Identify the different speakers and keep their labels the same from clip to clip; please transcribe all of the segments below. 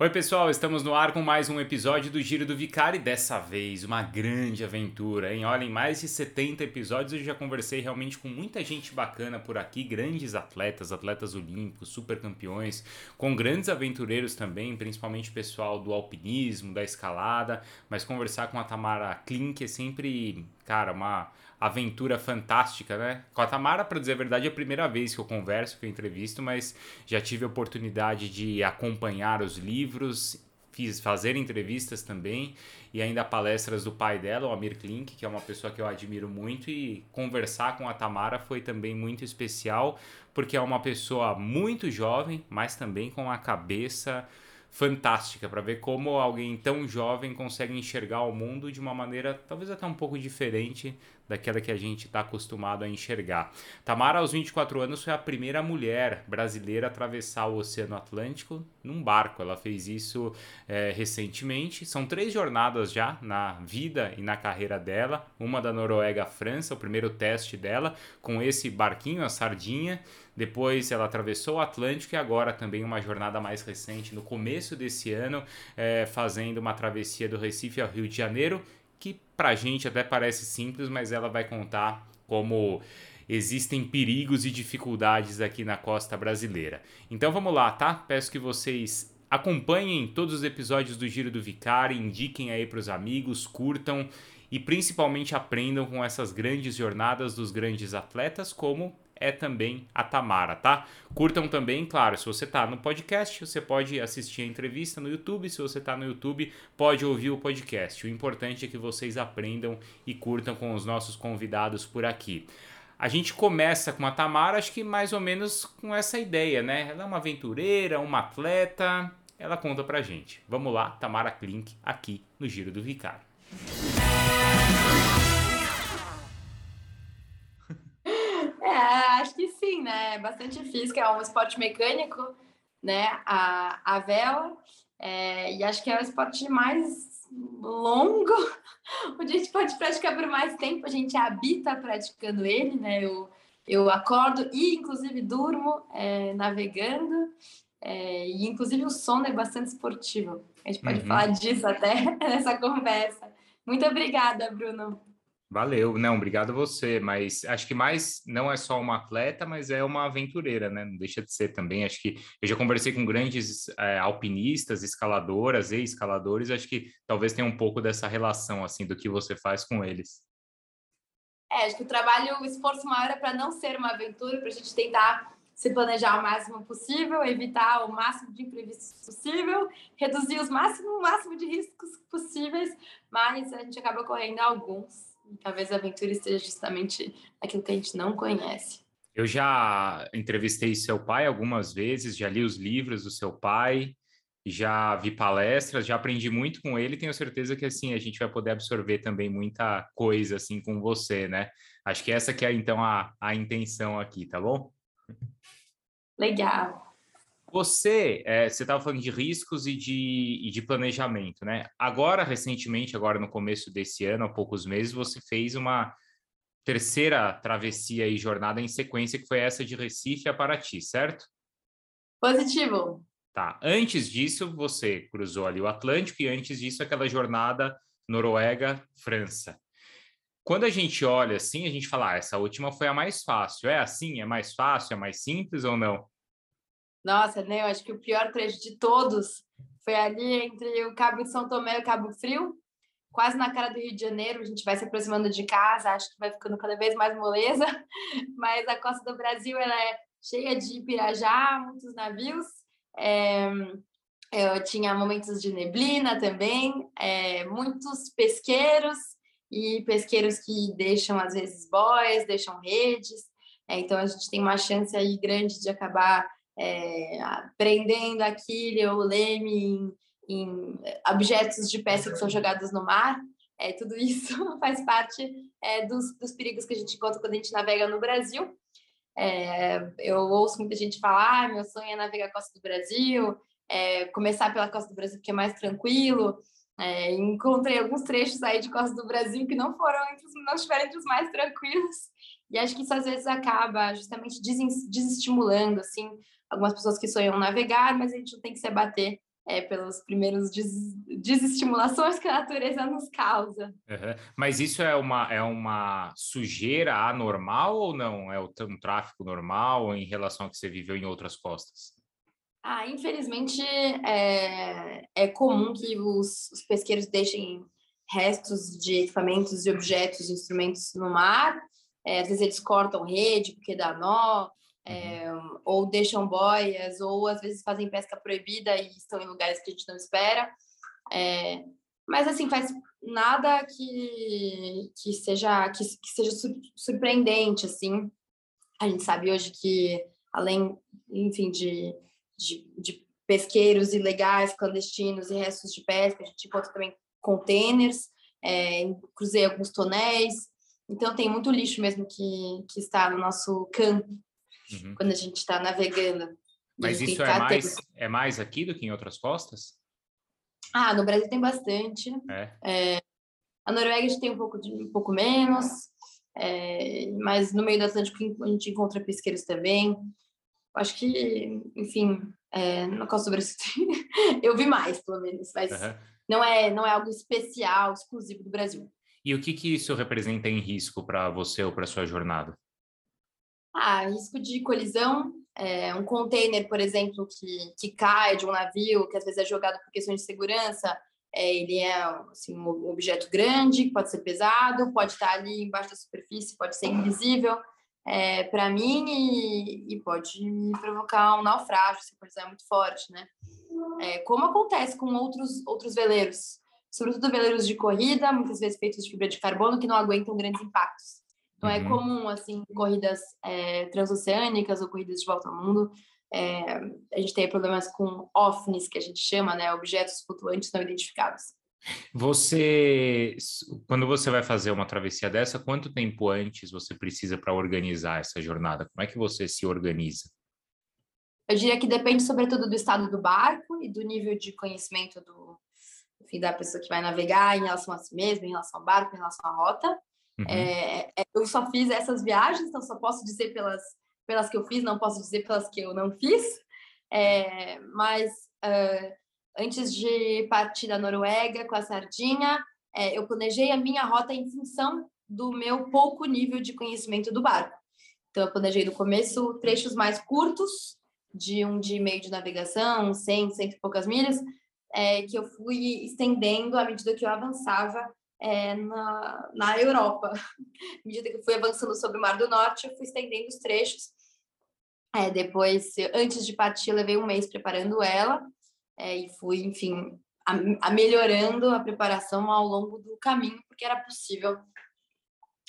Speaker 1: Oi, pessoal, estamos no ar com mais um episódio do Giro do Vicari. Dessa vez, uma grande aventura, hein? Olha, em mais de 70 episódios eu já conversei realmente com muita gente bacana por aqui, grandes atletas, atletas olímpicos, super campeões, com grandes aventureiros também, principalmente pessoal do alpinismo, da escalada. Mas conversar com a Tamara Klink é sempre, cara, uma aventura fantástica, né? Com a Tamara, para dizer a verdade, é a primeira vez que eu converso, que eu entrevisto, mas já tive a oportunidade de acompanhar os livros, fiz fazer entrevistas também e ainda palestras do pai dela, o Amir Klink, que é uma pessoa que eu admiro muito e conversar com a Tamara foi também muito especial, porque é uma pessoa muito jovem, mas também com a cabeça fantástica para ver como alguém tão jovem consegue enxergar o mundo de uma maneira talvez até um pouco diferente daquela que a gente está acostumado a enxergar. Tamara, aos 24 anos, foi a primeira mulher brasileira a atravessar o Oceano Atlântico num barco. Ela fez isso é, recentemente. São três jornadas já na vida e na carreira dela: uma da Noruega à França, o primeiro teste dela, com esse barquinho, a Sardinha. Depois ela atravessou o Atlântico e agora também uma jornada mais recente, no começo desse ano, é, fazendo uma travessia do Recife ao Rio de Janeiro, que pra gente até parece simples, mas ela vai contar como existem perigos e dificuldades aqui na costa brasileira. Então vamos lá, tá? Peço que vocês acompanhem todos os episódios do Giro do Vicari, indiquem aí para os amigos, curtam e principalmente aprendam com essas grandes jornadas dos grandes atletas, como é também a Tamara, tá? Curtam também, claro, se você tá no podcast, você pode assistir a entrevista no YouTube, se você tá no YouTube, pode ouvir o podcast. O importante é que vocês aprendam e curtam com os nossos convidados por aqui. A gente começa com a Tamara, acho que mais ou menos com essa ideia, né? Ela é uma aventureira, uma atleta, ela conta pra gente. Vamos lá, Tamara Klink, aqui no Giro do Vicário.
Speaker 2: Acho que sim, né? É bastante física, é um esporte mecânico, né? A, a vela. É, e acho que é o esporte mais longo, onde a gente pode praticar por mais tempo, a gente habita praticando ele, né? Eu, eu acordo e, inclusive, durmo é, navegando, é, e, inclusive, o sono é bastante esportivo. A gente pode uhum. falar disso até nessa conversa. Muito obrigada, Bruno.
Speaker 1: Valeu, não, obrigado a você, mas acho que mais não é só uma atleta, mas é uma aventureira, né? Não deixa de ser também. Acho que eu já conversei com grandes é, alpinistas, escaladoras e escaladores, acho que talvez tenha um pouco dessa relação, assim, do que você faz com eles.
Speaker 2: É, acho que o trabalho, o esforço maior é para não ser uma aventura, para a gente tentar se planejar o máximo possível, evitar o máximo de imprevistos possível, reduzir os máximo, o máximo de riscos possíveis, mas a gente acaba correndo alguns talvez a aventura esteja justamente aquilo que a gente não conhece.
Speaker 1: Eu já entrevistei seu pai algumas vezes, já li os livros do seu pai, já vi palestras, já aprendi muito com ele, tenho certeza que assim a gente vai poder absorver também muita coisa assim com você, né? Acho que essa que é então a, a intenção aqui, tá bom?
Speaker 2: Legal.
Speaker 1: Você, é, você estava falando de riscos e de, e de planejamento, né? Agora, recentemente, agora no começo desse ano, há poucos meses, você fez uma terceira travessia e jornada em sequência, que foi essa de Recife a Paraty, certo?
Speaker 2: Positivo.
Speaker 1: Tá. Antes disso, você cruzou ali o Atlântico e antes disso, aquela jornada Noruega-França. Quando a gente olha assim, a gente fala, ah, essa última foi a mais fácil. É assim? É mais fácil? É mais simples ou não?
Speaker 2: Nossa, né? Eu acho que o pior trecho de todos foi ali entre o Cabo de São Tomé e o Cabo Frio, quase na cara do Rio de Janeiro. A gente vai se aproximando de casa, acho que vai ficando cada vez mais moleza, mas a costa do Brasil ela é cheia de pirajá, muitos navios. É, eu tinha momentos de neblina também, é, muitos pesqueiros e pesqueiros que deixam às vezes boias, deixam redes. É, então a gente tem uma chance aí grande de acabar é, prendendo a quilha ou o leme em, em, objetos de pesca que são jogados no mar. É, tudo isso faz parte é, dos, dos, perigos que a gente encontra quando a gente navega no Brasil. É, eu ouço muita gente falar: ah, meu sonho é navegar a costa do Brasil, é, começar pela costa do Brasil porque é mais tranquilo. É, encontrei alguns trechos aí de costa do Brasil que não foram entre os, não estiveram entre os mais tranquilos e acho que isso às vezes acaba justamente desestimulando assim algumas pessoas que sonham navegar, mas a gente não tem que se abater é, pelos primeiros des desestimulações que a natureza nos causa.
Speaker 1: Uhum. Mas isso é uma, é uma sujeira anormal ou não? É um tráfico normal em relação ao que você viveu em outras costas?
Speaker 2: Ah, infelizmente é, é comum que os, os pesqueiros deixem restos de equipamentos e objetos, instrumentos no mar. É, às vezes eles cortam rede porque dá nó, é, ou deixam boias, ou às vezes fazem pesca proibida e estão em lugares que a gente não espera. É, mas assim, faz nada que, que seja que, que seja surpreendente, assim. A gente sabe hoje que, além, enfim, de, de, de pesqueiros ilegais, clandestinos e restos de pesca, a gente encontra também containers, é, cruzei alguns tonéis, então tem muito lixo mesmo que, que está no nosso campo uhum. quando a gente está navegando.
Speaker 1: Mas isso é mais, é mais aqui do que em outras costas?
Speaker 2: Ah, no Brasil tem bastante. É. É, a Noruega a gente tem um pouco, de, um pouco menos, é, mas no meio do Atlântico a gente encontra pesqueiros também. Acho que, enfim, é, na Costa do Brasil eu vi mais, pelo menos, mas uhum. não, é, não é algo especial, exclusivo do Brasil.
Speaker 1: E o que, que isso representa em risco para você ou para sua jornada?
Speaker 2: Ah, risco de colisão, é, um container, por exemplo, que, que cai de um navio, que às vezes é jogado por questões de segurança, é, ele é assim, um objeto grande, pode ser pesado, pode estar ali embaixo da superfície, pode ser invisível é, para mim e, e, pode provocar um naufrágio se a colisão é muito forte, né? É, como acontece com outros, outros veleiros, sobretudo veleiros de corrida, muitas vezes feitos de fibra de carbono, que não aguentam grandes impactos. Então, é uhum. é comum, assim, corridas é, transoceânicas ou corridas de volta ao mundo, é, a gente tem problemas com OVNIs, que a gente chama, né, objetos flutuantes não identificados.
Speaker 1: Você, quando você vai fazer uma travessia dessa, quanto tempo antes você precisa para organizar essa jornada? Como é que você se organiza?
Speaker 2: Eu diria que depende, sobretudo, do estado do barco e do nível de conhecimento do, enfim, da pessoa que vai navegar em relação a si mesma, em relação ao barco, em relação à rota. Uhum. É, é, eu só fiz essas viagens, então só posso dizer pelas, pelas que eu fiz, não posso dizer pelas que eu não fiz. É, mas uh, antes de partir da Noruega com a Sardinha, é, eu planejei a minha rota em função do meu pouco nível de conhecimento do barco. Então, eu planejei no começo trechos mais curtos, de um dia e meio de navegação, 100, cento e poucas milhas, é, que eu fui estendendo à medida que eu avançava é, na, na Europa. À medida que fui avançando sobre o Mar do Norte, eu fui estendendo os trechos. É, depois, antes de partir, levei um mês preparando ela é, e fui, enfim, a, a melhorando a preparação ao longo do caminho, porque era possível,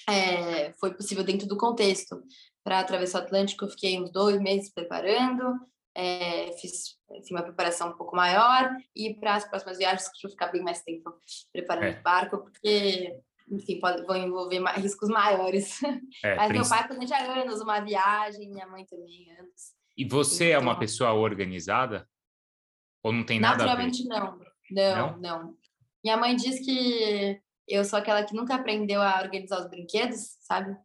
Speaker 2: é, foi possível dentro do contexto. Para atravessar o Atlântico, eu fiquei uns dois meses preparando, é, fiz uma preparação um pouco maior e para as próximas viagens que eu ficar bem mais tempo preparando é. o barco, porque enfim, pode, vão envolver mais, riscos maiores. É, Mas meu pai planeja anos uma viagem, minha mãe também anos.
Speaker 1: E você então, é uma então pessoa organizada? Ou não tem nada
Speaker 2: Naturalmente não. não. Não, não. Minha mãe diz que eu sou aquela que nunca aprendeu a organizar os brinquedos, sabe?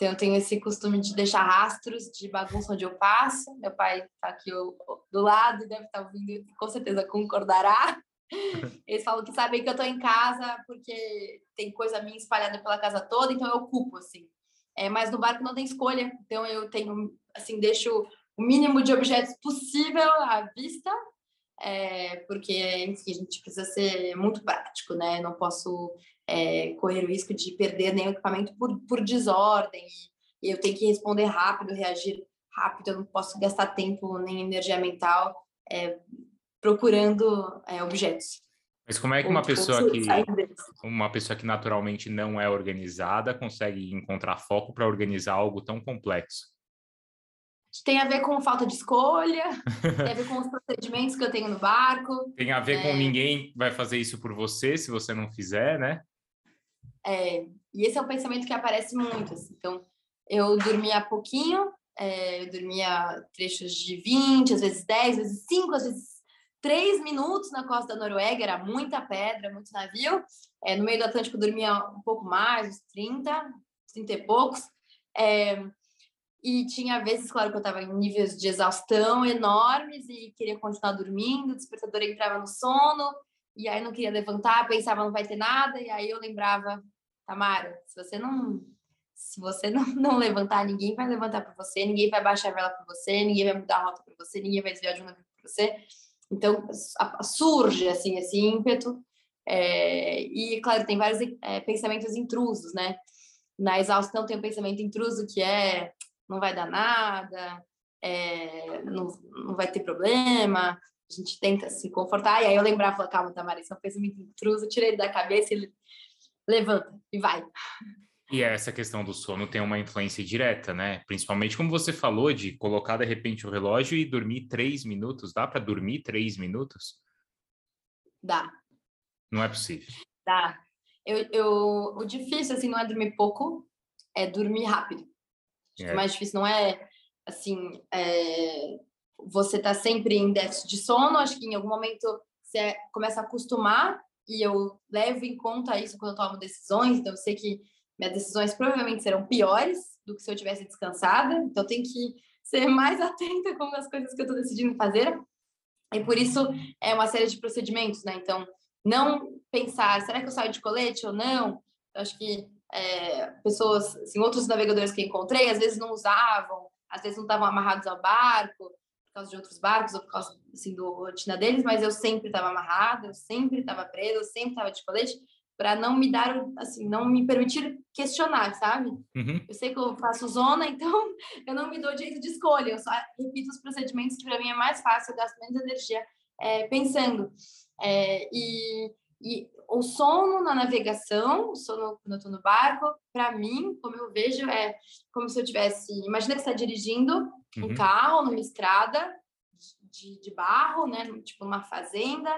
Speaker 2: Então, eu tenho esse costume de deixar rastros de bagunça onde eu passo. Meu pai está aqui do lado e deve estar tá ouvindo, com certeza concordará. Eles falam que sabem que eu estou em casa porque tem coisa minha espalhada pela casa toda, então eu ocupo, assim. É, mas no barco não tem escolha, então eu tenho, assim, deixo o mínimo de objetos possível à vista, é, porque, enfim, a gente precisa ser muito prático, né? Não posso é, correr o risco de perder nenhum equipamento por, por desordem, e, eu tenho que responder rápido, reagir rápido, eu não posso gastar tempo nem energia mental é, procurando é, objetos.
Speaker 1: Mas como é que uma pessoa que uma pessoa que naturalmente não é organizada consegue encontrar foco para organizar algo tão complexo?
Speaker 2: Tem a ver com falta de escolha, tem a ver com os procedimentos que eu tenho no barco.
Speaker 1: Tem a ver é... com ninguém vai fazer isso por você se você não fizer, né?
Speaker 2: É, e esse é um pensamento que aparece muito. Assim. Então, eu dormia pouquinho, é, eu dormia trechos de 20, às vezes 10, às vezes 5, às vezes 3 minutos na costa da Noruega, era muita pedra, muito navio. É, no meio do Atlântico eu dormia um pouco mais, uns 30, 30 e poucos. É, E tinha vezes, claro, que eu estava em níveis de exaustão enormes e queria continuar dormindo, o despertador entrava no sono, e aí não queria levantar, pensava não vai ter nada, e aí eu lembrava, Tamara, se você não se você não, não levantar, ninguém vai levantar para você, ninguém vai baixar a vela para você, ninguém vai mudar a rota para você, ninguém vai desviar de um navio para você. Então surge assim esse ímpeto é, e claro tem vários é, pensamentos intrusos, né? Na exaustão tem um pensamento intruso que é não vai dar nada, é, não, não vai ter problema, a gente tenta se confortar, e aí eu lembrava, calma, Tamara, isso é um pensamento intruso, tirei ele da cabeça e ele levanta e vai.
Speaker 1: E essa questão do sono tem uma influência direta, né? Principalmente como você falou, de colocar de repente o relógio e dormir três minutos. Dá para dormir três minutos?
Speaker 2: Dá.
Speaker 1: Não é possível.
Speaker 2: Dá. Eu, eu, o difícil, assim, não é dormir pouco, é dormir rápido. É. O mais difícil não é, assim, é, você tá sempre em déficit de sono. Acho que em algum momento você começa a acostumar e eu levo em conta isso quando eu tomo decisões. Então, eu sei que minhas decisões provavelmente serão piores do que se eu tivesse descansada. Então, tenho que ser mais atenta com as coisas que eu estou decidindo fazer. E por isso é uma série de procedimentos, né? Então, não pensar, será que eu saio de colete ou não? Eu acho que é, pessoas, assim, outros navegadores que encontrei, às vezes não usavam, às vezes não estavam amarrados ao barco, por causa de outros barcos ou por causa, assim, do rotina deles, mas eu sempre estava amarrada, eu sempre estava presa, eu sempre estava de colete, para não me dar, assim, não me permitir questionar, sabe? Uhum. Eu sei que eu faço zona, então eu não me dou direito de escolha, eu só repito os procedimentos que para mim é mais fácil, eu gasto menos energia é, pensando. É, e, e o sono na navegação, o sono quando eu estou no barco, para mim, como eu vejo, é como se eu tivesse. Imagina que você está dirigindo uhum. um carro numa estrada de, de barro, né? Tipo uma fazenda,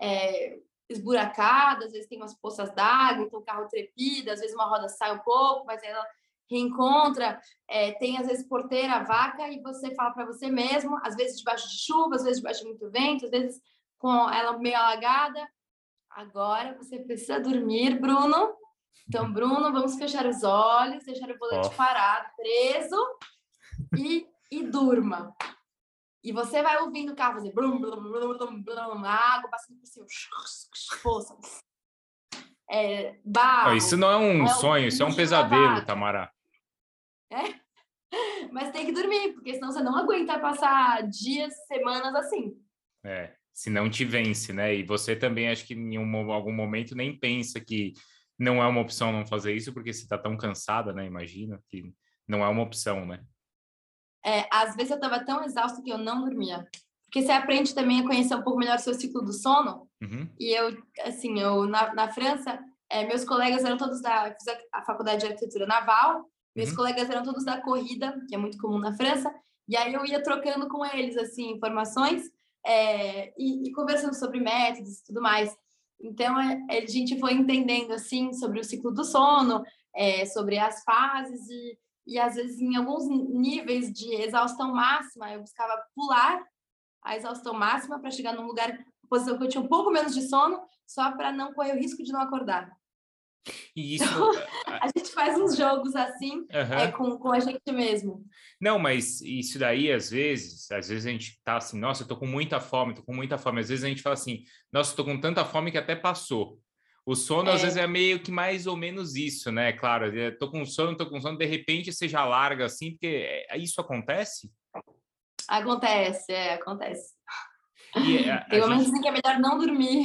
Speaker 2: é, esburacada, às vezes tem umas poças d'água, então o carro trepida, às vezes uma roda sai um pouco, mas ela reencontra, é, tem às vezes porteira, vaca, e você fala para você mesmo, às vezes debaixo de chuva, às vezes debaixo de muito vento, às vezes com ela meio alagada. Agora você precisa dormir, Bruno. Então, Bruno, vamos fechar os olhos, deixar o volante oh. parado, preso e, e durma. E você vai ouvindo o carro fazer blum, blum, blum, blum, blum, água passando por cima, poça. É, barro,
Speaker 1: isso não é um é sonho, isso é um pesadelo, Tamara.
Speaker 2: É? Mas tem que dormir, porque senão você não aguenta passar dias, semanas assim.
Speaker 1: É, se não te vence, né? E você também acho que em um, algum momento nem pensa que não é uma opção não fazer isso, porque você está tão cansada, né? Imagina que não é uma opção, né?
Speaker 2: é, às vezes eu estava tão exausta que eu não dormia. Porque você aprende também a conhecer um pouco melhor o seu ciclo do sono. Uhum. E eu, assim, eu na, na França, é, meus colegas eram todos da. Fiz a, a faculdade de arquitetura naval, meus uhum. colegas eram todos da corrida, que é muito comum na França. E aí eu ia trocando com eles, assim, informações é, e, e, conversando sobre métodos e tudo mais. Então, é, a gente foi entendendo, assim, sobre o ciclo do sono, é, sobre as fases e e às vezes em alguns níveis de exaustão máxima eu buscava pular a exaustão máxima para chegar num lugar posição que eu tinha um pouco menos de sono só para não correr o risco de não acordar
Speaker 1: e isso
Speaker 2: então, a gente faz uns jogos assim uhum. é, com, com a gente mesmo
Speaker 1: não mas isso daí às vezes às vezes a gente tá assim nossa eu tô com muita fome tô com muita fome às vezes a gente fala assim nossa eu tô com tanta fome que até passou o sono, é. às vezes, é meio que mais ou menos isso, né? Claro, eu tô com sono, tô com sono, de repente você já larga assim, porque é, isso acontece?
Speaker 2: Acontece, é, acontece. E, a, Tem momentos gente... em que é melhor não dormir.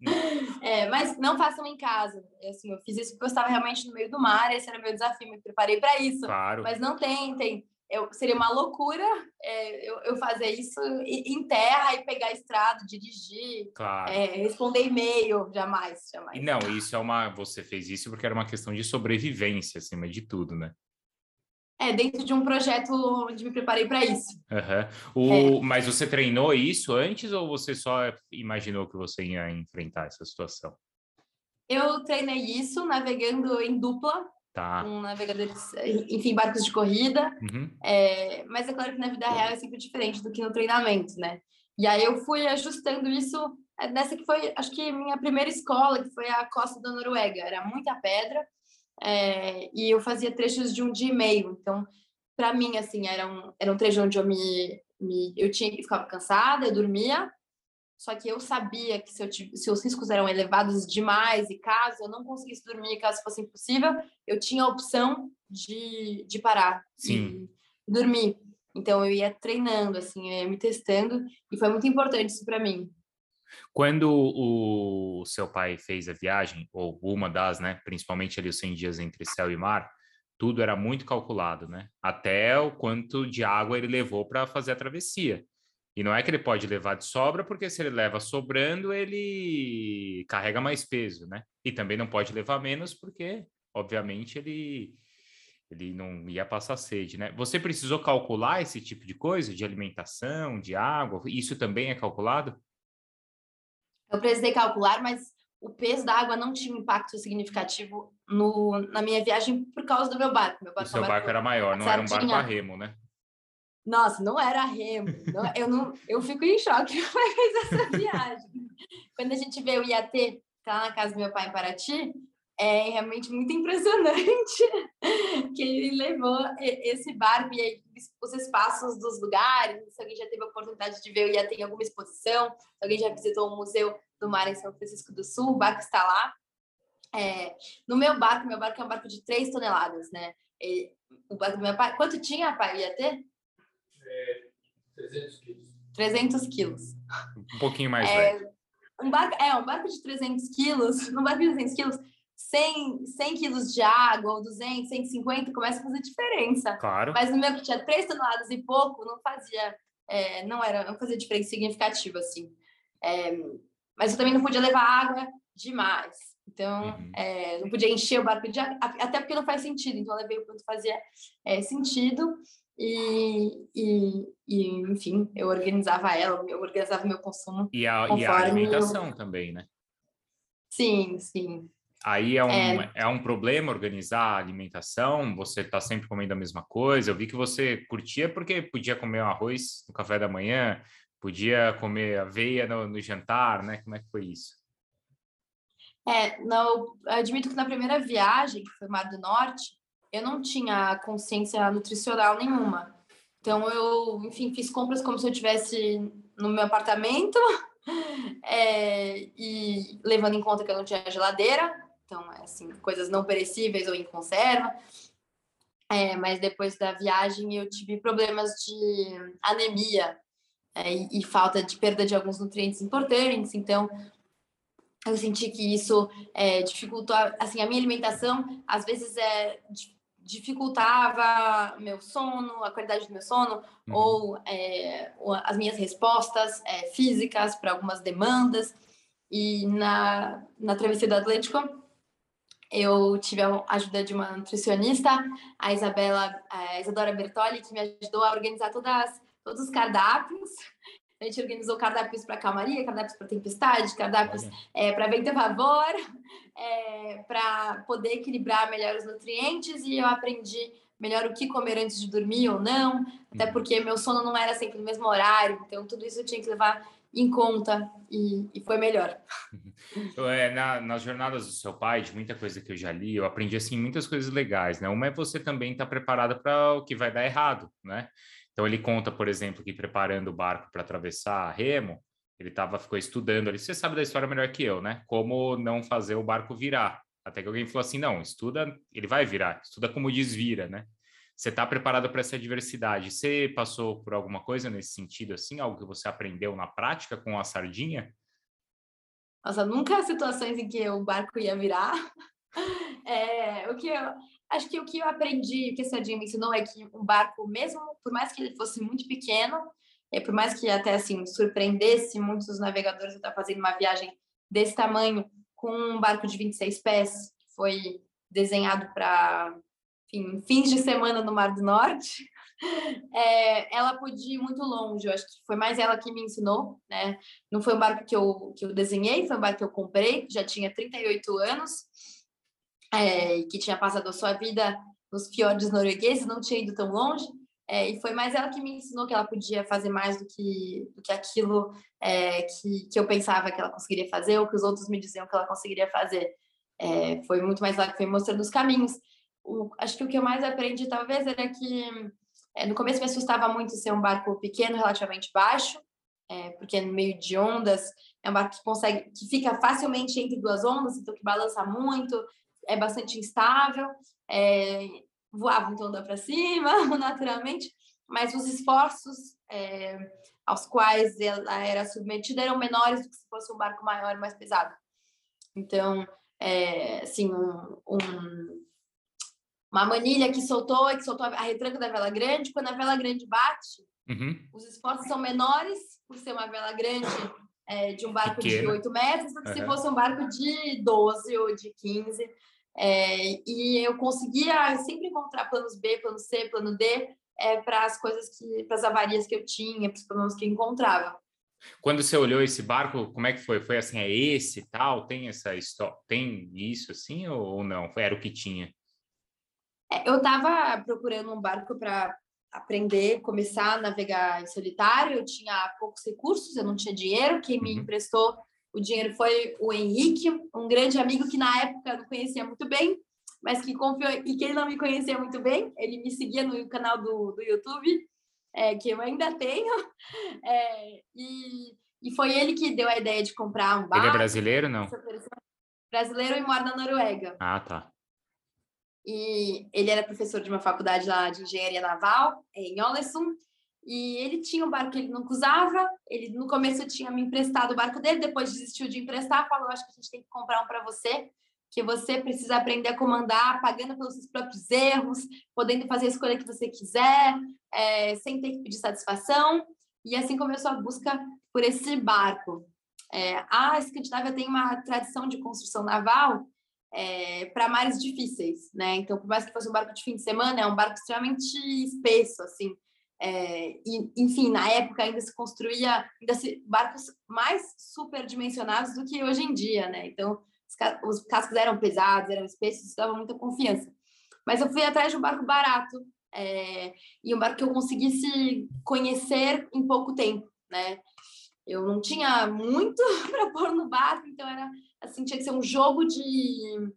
Speaker 2: É, mas não façam em casa. Assim, eu fiz isso porque eu estava realmente no meio do mar, esse era o meu desafio, me preparei para isso. Claro. Mas não tentem eu, seria uma loucura é, eu, eu, fazer isso em terra e pegar a estrada, dirigir, claro. é, responder e-mail, jamais, jamais.
Speaker 1: Não, isso é uma. Você fez isso porque era uma questão de sobrevivência acima de tudo, né?
Speaker 2: É, dentro de um projeto onde me preparei para isso.
Speaker 1: Uhum. O, é. Mas você treinou isso antes ou você só imaginou que você ia enfrentar essa situação?
Speaker 2: Eu treinei isso navegando em dupla Tá. Com navegadores, enfim, barcos de corrida. Uhum. É, mas é claro que na vida real é sempre diferente do que no treinamento, né? E aí eu fui ajustando isso é, nessa que foi, acho que minha primeira escola, que foi a costa da Noruega. Era muita pedra é, e eu fazia trechos de um dia e meio. Então, para mim, assim, era um, era um trecho onde eu me, me eu tinha que ficava cansada, eu dormia, só que eu sabia que se, eu, se os riscos eram elevados demais e caso eu não conseguisse dormir, caso fosse impossível, eu tinha a opção de, de parar
Speaker 1: Sim.
Speaker 2: e dormir. Então eu ia treinando, assim, eu ia me testando e foi muito importante isso para mim.
Speaker 1: Quando o seu pai fez a viagem, ou uma das, né, principalmente ali os 100 dias entre céu e mar, tudo era muito calculado, né? Até o quanto de água ele levou para fazer a travessia. E não é que ele pode levar de sobra, porque se ele leva sobrando, ele carrega mais peso, né? E também não pode levar menos, porque, obviamente, ele, ele não ia passar sede, né? Você precisou calcular esse tipo de coisa, de alimentação, de água? Isso também é calculado?
Speaker 2: Eu precisei calcular, mas o peso da água não tinha um impacto significativo no, na minha viagem por causa do meu barco. Meu
Speaker 1: barco o seu barco era maior, não era um barco a remo, né?
Speaker 2: Nossa, não era remo. Não, eu, não, eu fico em choque fez essa viagem. Quando a gente vê o IAT, tá na casa do meu pai em Paraty, é realmente muito impressionante que ele levou esse barco e aí, os espaços dos lugares. Se alguém já teve a oportunidade de ver o IAT em alguma exposição, se alguém já visitou o Museu do Mar em São Francisco do Sul, o barco está lá. É, no meu barco, meu barco é um barco de 3 toneladas, né? E, o barco do meu pai, quanto tinha, pai, ia ter?
Speaker 3: É, 300 quilos.
Speaker 2: 300 quilos.
Speaker 1: Um pouquinho mais é,
Speaker 2: Um barco, é, um barco de 300 quilos, num barco de 300 quilos, 100, 100 quilos de água, ou 200, 150, começa a fazer diferença.
Speaker 1: Claro.
Speaker 2: Mas no meu que tinha 3 toneladas e pouco, não fazia, é, não era, não fazia diferença significativa, assim. É, mas eu também não podia levar água demais. Então, uhum. é, não podia encher o barco de água, até porque não faz sentido. Então, eu levei o quanto fazia é, sentido. E, e, e, enfim, eu organizava ela, eu organizava meu consumo.
Speaker 1: E a, e a alimentação eu... também, né?
Speaker 2: Sim, sim.
Speaker 1: Aí é um, é... é um problema organizar a alimentação? Você está sempre comendo a mesma coisa? Eu vi que você curtia porque podia comer um arroz no café da manhã, podia comer aveia no, no jantar, né? Como é que foi isso?
Speaker 2: É, não, admito que na primeira viagem, que foi Mar do Norte, eu não tinha consciência nutricional nenhuma. Então eu, enfim, fiz compras como se eu tivesse no meu apartamento é, e levando em conta que eu não tinha geladeira, então assim coisas não perecíveis ou em conserva. É, mas depois da viagem eu tive problemas de anemia é, e, e, falta de perda de alguns nutrientes importantes. Então, eu senti que isso é, dificultou, assim, a minha alimentação, às vezes, é, dificultava meu sono, a qualidade do meu sono, uhum. ou é, as minhas respostas é, físicas para algumas demandas. E na, na travessia do Atlântico, eu tive a ajuda de uma nutricionista, a Isabela, a Isadora Bertoli, que me ajudou a organizar todas todos os cardápios. A gente organizou cardápios para calmaria, cardápios para tempestade, cardápios é, para vento a favor, é, para poder equilibrar melhor os nutrientes e eu aprendi melhor o que comer antes de dormir ou não, até uhum. porque meu sono não era sempre no mesmo horário, então tudo isso eu tinha que levar em conta e, e foi melhor.
Speaker 1: É, na, nas jornadas do seu pai, de muita coisa que eu já li, eu aprendi assim muitas coisas legais, né? Uma é você também estar tá preparada para o que vai dar errado, né? Então ele conta, por exemplo, que preparando o barco para atravessar a remo, ele tava, ficou estudando ali. Você sabe da história melhor que eu, né? Como não fazer o barco virar. Até que alguém falou assim: não, estuda, ele vai virar, estuda como desvira, né? Você está preparado para essa adversidade? Você passou por alguma coisa nesse sentido, assim? Algo que você aprendeu na prática com a sardinha?
Speaker 2: Nossa, nunca situações em que o barco ia virar. É, o que eu, acho que o que eu aprendi, o que a Sardinha me ensinou é que um barco, mesmo por mais que ele fosse muito pequeno, é, por mais que até assim surpreendesse muitos dos navegadores estar fazendo uma viagem desse tamanho com um barco de 26 pés, que foi desenhado para fins de semana no Mar do Norte, é, ela podia ir muito longe. Eu acho que foi mais ela que me ensinou, né? Não foi um barco que eu, que eu desenhei, foi um barco que eu comprei, já tinha 38 anos é, que tinha passado a sua vida nos fiordes noruegueses, não tinha ido tão longe. É, e foi mais ela que me ensinou que ela podia fazer mais do que, do que aquilo é, que, que eu pensava que ela conseguiria fazer, ou que os outros me diziam que ela conseguiria fazer. É, foi muito mais ela que foi mostrando os caminhos. O, acho que o que eu mais aprendi, talvez, era que É, no começo me assustava muito ser um barco pequeno, relativamente baixo, é, porque no meio de ondas é um barco que consegue, que fica facilmente entre duas ondas, então que balança muito, é bastante instável, é, voava então onda para cima, naturalmente, mas os esforços é, aos quais ela era submetida eram menores do que se fosse um barco maior, mais pesado. Então, é, assim, um, um, uma manilha que soltou e que soltou a retranca da vela grande, quando a vela grande bate, uhum. os esforços são menores por ser uma vela grande é, de um barco Pequena. de 8 metros do que uhum. se fosse um barco de 12 ou de 15. É, e eu conseguia sempre encontrar planos B, plano C, plano D é, para as coisas que, para as avarias que eu tinha, para os problemas que eu encontrava.
Speaker 1: Quando você olhou esse barco, como é que foi? Foi assim, é esse tal? Tem essa história? Tem isso assim ou não? Era o que tinha?
Speaker 2: É, eu estava procurando um barco para aprender, começar a navegar em solitário. Eu tinha poucos recursos, eu não tinha dinheiro. Quem me uhum. emprestou o dinheiro foi o Henrique, um grande amigo que na época eu não conhecia muito bem, mas que confiou e que ele não me conhecia muito bem. Ele me seguia no canal do, do YouTube, é, que eu ainda tenho, é, e, e foi ele que deu a ideia de comprar um barco.
Speaker 1: Ele é brasileiro, não?
Speaker 2: Brasileiro e mora na Noruega.
Speaker 1: Ah, tá.
Speaker 2: E ele era professor de uma faculdade lá de engenharia naval, em Ålesund, e ele tinha um barco que ele nunca usava. Ele no começo tinha me emprestado o barco dele, depois desistiu de emprestar, falou: "Acho que a gente tem que comprar um para você, que você precisa aprender a comandar, pagando pelos seus próprios erros, podendo fazer a escolha que você quiser, é, sem ter que pedir satisfação". E assim começou a busca por esse barco. É, a Escandinávia tem uma tradição de construção naval é, para mares difíceis, né? Então, por mais que fosse um barco de fim de semana, é um barco extremamente espesso, assim. É, e, enfim, na época ainda se construía ainda se, barcos mais superdimensionados do que hoje em dia, né? Então, os, os cascos eram pesados, eram espessos, isso dava muita confiança. Mas eu fui atrás de um barco barato é, e um barco que eu conseguisse conhecer em pouco tempo, né? Eu não tinha muito para pôr no barco, então era assim, tinha que ser um jogo de,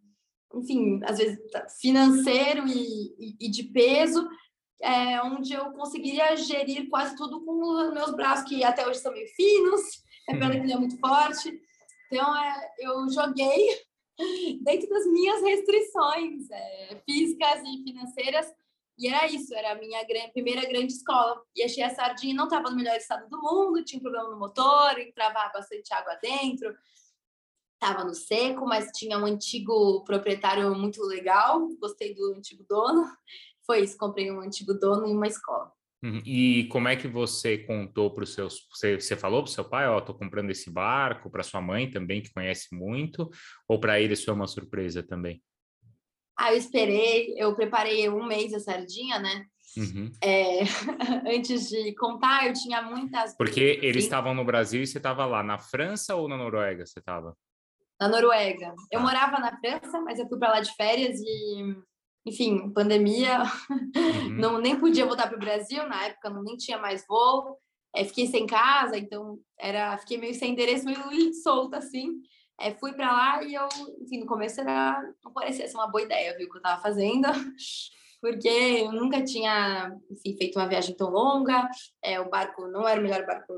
Speaker 2: enfim, às vezes financeiro e, e, e de peso, é, onde eu conseguiria gerir quase tudo com os meus braços, que até hoje são meio finos, a perna que não é muito forte. Então, é, eu joguei dentro das minhas restrições é, físicas e financeiras, e era isso, era a minha primeira grande escola. E achei a sardinha não estava no melhor estado do mundo, tinha um problema no motor, entrava bastante água dentro, estava no seco, mas tinha um antigo proprietário muito legal, gostei do antigo dono foi isso, comprei um antigo dono e uma escola.
Speaker 1: Uhum. E como é que você contou para os seus. Você, você falou para o seu pai, ó, oh, comprando esse barco, para sua mãe também, que conhece muito, ou para ele isso foi uma surpresa também?
Speaker 2: Ah, eu esperei, eu preparei um mês a sardinha, né? Uhum. É, antes de contar, eu tinha muitas.
Speaker 1: Porque eles estavam no Brasil e você estava lá, na França ou na Noruega você estava?
Speaker 2: Na Noruega. Eu ah. morava na França, mas eu fui para lá de férias e enfim, pandemia, uhum. não nem podia voltar para o Brasil, na época não nem tinha mais voo, é, fiquei sem casa, então era, fiquei meio sem endereço, meio solta assim. É, fui para lá e eu, enfim, no começo era, não parecia ser uma boa ideia, viu, o que eu estava fazendo, porque eu nunca tinha, enfim, feito uma viagem tão longa, é, o barco não era o melhor barco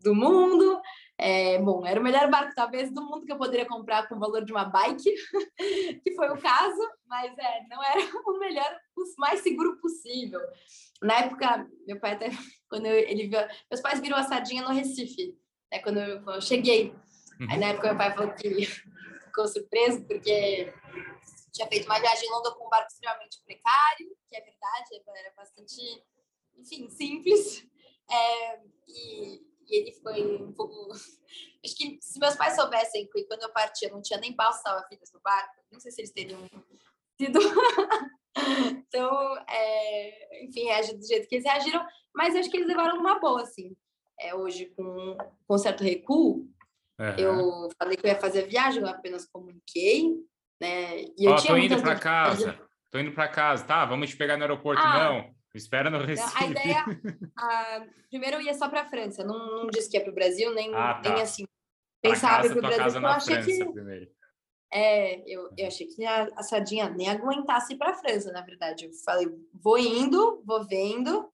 Speaker 2: do mundo, é, bom, era o melhor barco, talvez, do mundo que eu poderia comprar com o valor de uma bike, que foi o caso, mas é, não era o melhor, o mais seguro possível. Na época, meu pai até, quando eu, ele viu, meus pais viram a sardinha no Recife, né, quando eu, eu cheguei. Uhum. Aí, na época, meu pai falou que ficou surpreso, porque tinha feito uma viagem longa com um barco extremamente precário, que é verdade, era bastante, enfim, simples. É, e e ele foi um pouco. Acho que se meus pais soubessem que quando eu partia não tinha nem balsa salva-vidas no barco, não sei se eles teriam sido. então, é... enfim, reagir do jeito que eles reagiram, mas acho que eles levaram uma boa, assim. É, hoje, com, com certo recuo, uhum. eu falei que eu ia fazer a viagem, eu apenas comuniquei, né?
Speaker 1: E eu oh, tinha tô indo para casa, tô indo para casa, tá? Vamos te pegar no aeroporto, ah, não. Espera no Recife.
Speaker 2: A ideia, a, primeiro eu ia só para a França, não, não disse que ia para o Brasil, nem, ah, tá. nem assim. Pensava para o Brasil,
Speaker 1: casa eu achei
Speaker 2: França, que... Primeiro. É, eu, eu achei que a, a sardinha nem aguentasse para a França, na verdade. Eu falei, vou indo, vou vendo,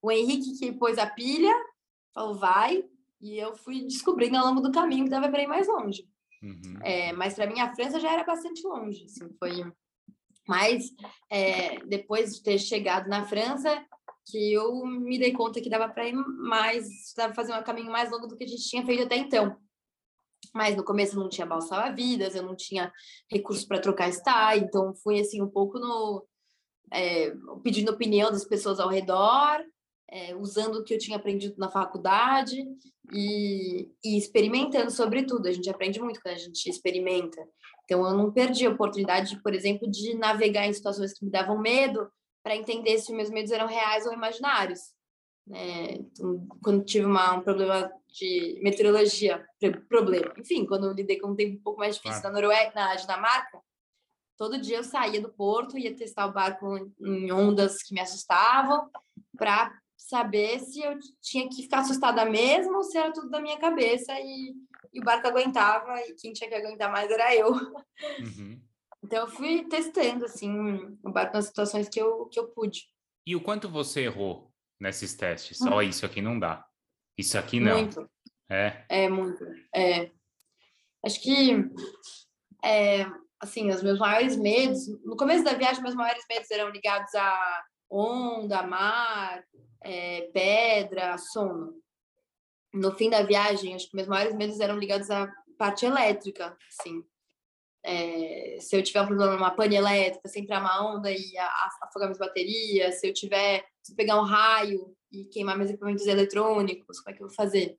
Speaker 2: o Henrique que pôs a pilha, falou, vai, e eu fui descobrindo ao longo do caminho que dava para ir mais longe. Uhum. É, mas para mim a França já era bastante longe, assim, foi. Mas é, depois de ter chegado na França, que eu me dei conta que dava para ir mais, dava fazer um caminho mais longo do que a gente tinha feito até então. Mas no começo eu não tinha balsa vidas, eu não tinha recursos para trocar estar, então fui assim um pouco no é, pedindo opinião das pessoas ao redor é, usando o que eu tinha aprendido na faculdade e, e, experimentando sobre tudo. A gente aprende muito quando a gente experimenta. Então, eu não perdi a oportunidade, por exemplo, de navegar em situações que me davam medo para entender se meus medos eram reais ou imaginários. É, então, quando tive uma, um problema de meteorologia, problema, enfim, quando eu lidei com um tempo um pouco mais difícil claro. na Noruega, na Dinamarca, todo dia eu saía do porto, ia testar o barco em ondas que me assustavam, para saber se eu tinha que ficar assustada mesmo ou se era tudo da minha cabeça e, e o barco aguentava e quem tinha que aguentar mais era eu. Uhum. Então eu fui testando assim o barco nas situações que eu, que eu pude.
Speaker 1: E o quanto você errou nesses testes? Ó, oh, isso aqui não dá. Isso aqui não.
Speaker 2: Muito.
Speaker 1: É.
Speaker 2: É muito. É. Acho que é, assim, os meus maiores medos, no começo da viagem, meus maiores medos eram ligados a onda, mar, é, pedra, sono. No fim da viagem, acho que meus maiores medos eram ligados à parte elétrica, assim. É, se eu tiver um problema numa pane elétrica, se entrar uma onda e afogar minhas baterias, se eu tiver, se eu pegar um raio e queimar meus equipamentos eletrônicos, como é que eu vou fazer?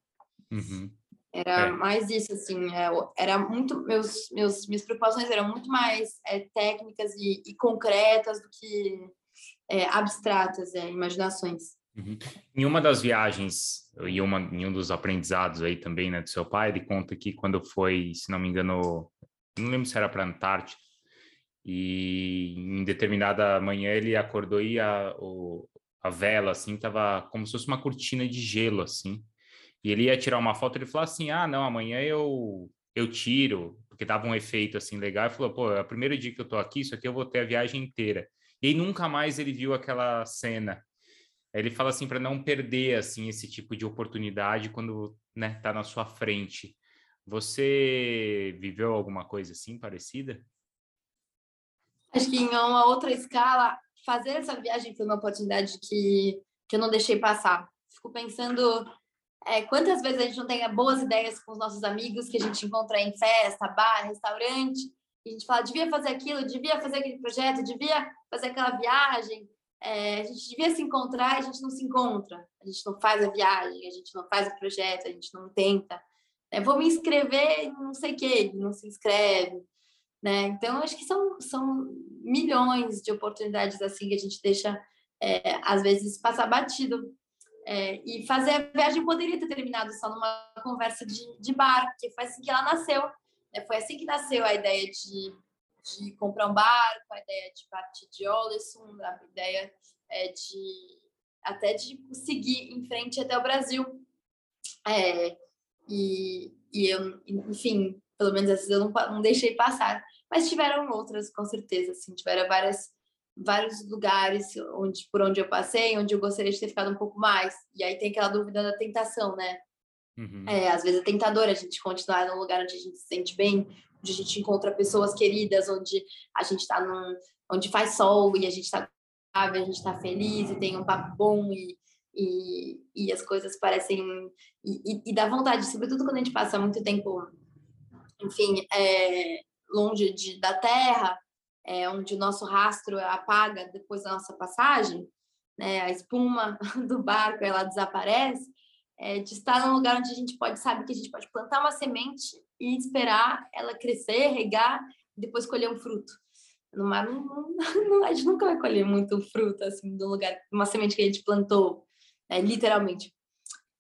Speaker 2: Uhum. Era é. mais isso, assim, é, era muito, meus, meus, minhas preocupações eram muito mais é, técnicas e, e, concretas do que é, abstratas, é, imaginações.
Speaker 1: Uhum. Em uma das viagens, e uma, em um dos aprendizados aí também, né, do seu pai, ele conta que quando foi, se não me engano, não lembro se era para a Antártida, e em determinada manhã ele acordou e a, o, a vela, assim, tava como se fosse uma cortina de gelo, assim, e ele ia tirar uma foto, ele falou assim, ah, não, amanhã eu, eu tiro, porque dava um efeito, assim, legal, e falou, pô, é o primeiro dia que eu tô aqui, isso aqui eu vou ter a viagem inteira. E nunca mais ele viu aquela cena. Ele fala assim para não perder assim esse tipo de oportunidade quando né, tá na sua frente. Você viveu alguma coisa assim parecida?
Speaker 2: Acho que em uma outra escala, fazer essa viagem foi uma oportunidade que, que eu não deixei passar. Fico pensando é, quantas vezes a gente não tem boas ideias com os nossos amigos que a gente encontra em festa, bar, restaurante, a gente fala, devia fazer aquilo, devia fazer aquele projeto, devia fazer aquela viagem, é, a gente devia se encontrar a gente não se encontra, a gente não faz a viagem, a gente não faz o projeto, a gente não tenta. É, vou me inscrever não sei o que, não se inscreve. Né? Então, acho que são, são milhões de oportunidades assim que a gente deixa, é, às vezes, passar batido. É, e fazer a viagem poderia ter terminado só numa conversa de, de bar, que foi assim que ela nasceu. Né? Foi assim que nasceu a ideia de de comprar um barco, a ideia de partir de Olesund, a ideia é de até de seguir em frente até o Brasil. É, e, e eu, enfim, pelo menos essas eu não, não deixei passar. Mas tiveram outras, com certeza, assim, tiveram várias vários lugares onde por onde eu passei, onde eu gostaria de ter ficado um pouco mais. E aí tem aquela dúvida da tentação, né? Uhum. É, às vezes é tentador a gente continuar num lugar onde a gente se sente bem, onde a gente encontra pessoas queridas, onde a gente está num, onde faz sol e a gente está a gente está feliz e tem um papo bom e, e, e as coisas parecem e, e, e, dá vontade, sobretudo quando a gente passa muito tempo, enfim, é, longe de, da terra, é, onde o nosso rastro apaga depois da nossa passagem, né, a espuma do barco ela desaparece, é, de estar num lugar onde a gente pode sabe que a gente pode plantar uma semente e esperar ela crescer, regar e depois colher um fruto. No mar, não, não, a gente nunca vai colher muito fruto assim do lugar, uma semente que a gente plantou, né, literalmente.